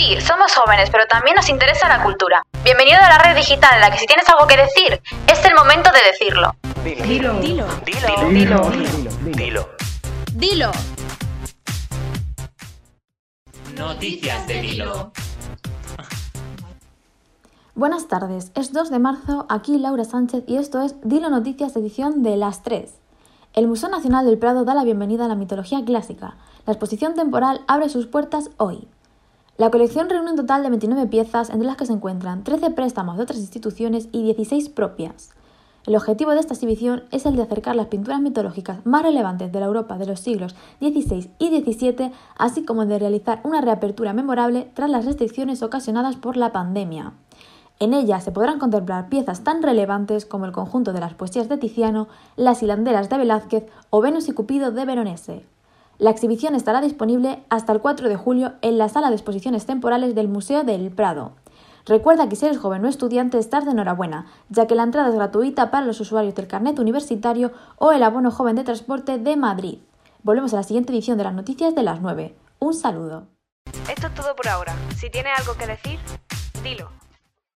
Sí, somos jóvenes, pero también nos interesa la cultura. Bienvenido a la red digital en la que si tienes algo que decir, es el momento de decirlo. Dilo. Dilo. Dilo. Dilo. Dilo. Dilo. Dilo. Noticias de Dilo. Buenas tardes, es 2 de marzo, aquí Laura Sánchez y esto es Dilo Noticias edición de las 3. El Museo Nacional del Prado da la bienvenida a la mitología clásica. La exposición temporal abre sus puertas hoy. La colección reúne un total de 29 piezas, entre las que se encuentran 13 préstamos de otras instituciones y 16 propias. El objetivo de esta exhibición es el de acercar las pinturas mitológicas más relevantes de la Europa de los siglos XVI y XVII, así como de realizar una reapertura memorable tras las restricciones ocasionadas por la pandemia. En ella se podrán contemplar piezas tan relevantes como el conjunto de las poesías de Tiziano, las hilanderas de Velázquez o Venus y Cupido de Veronese. La exhibición estará disponible hasta el 4 de julio en la sala de exposiciones temporales del Museo del Prado. Recuerda que si eres joven o estudiante estás de enhorabuena, ya que la entrada es gratuita para los usuarios del carnet universitario o el abono joven de transporte de Madrid. Volvemos a la siguiente edición de las noticias de las 9. Un saludo. Esto es todo por ahora. Si tienes algo que decir, dilo.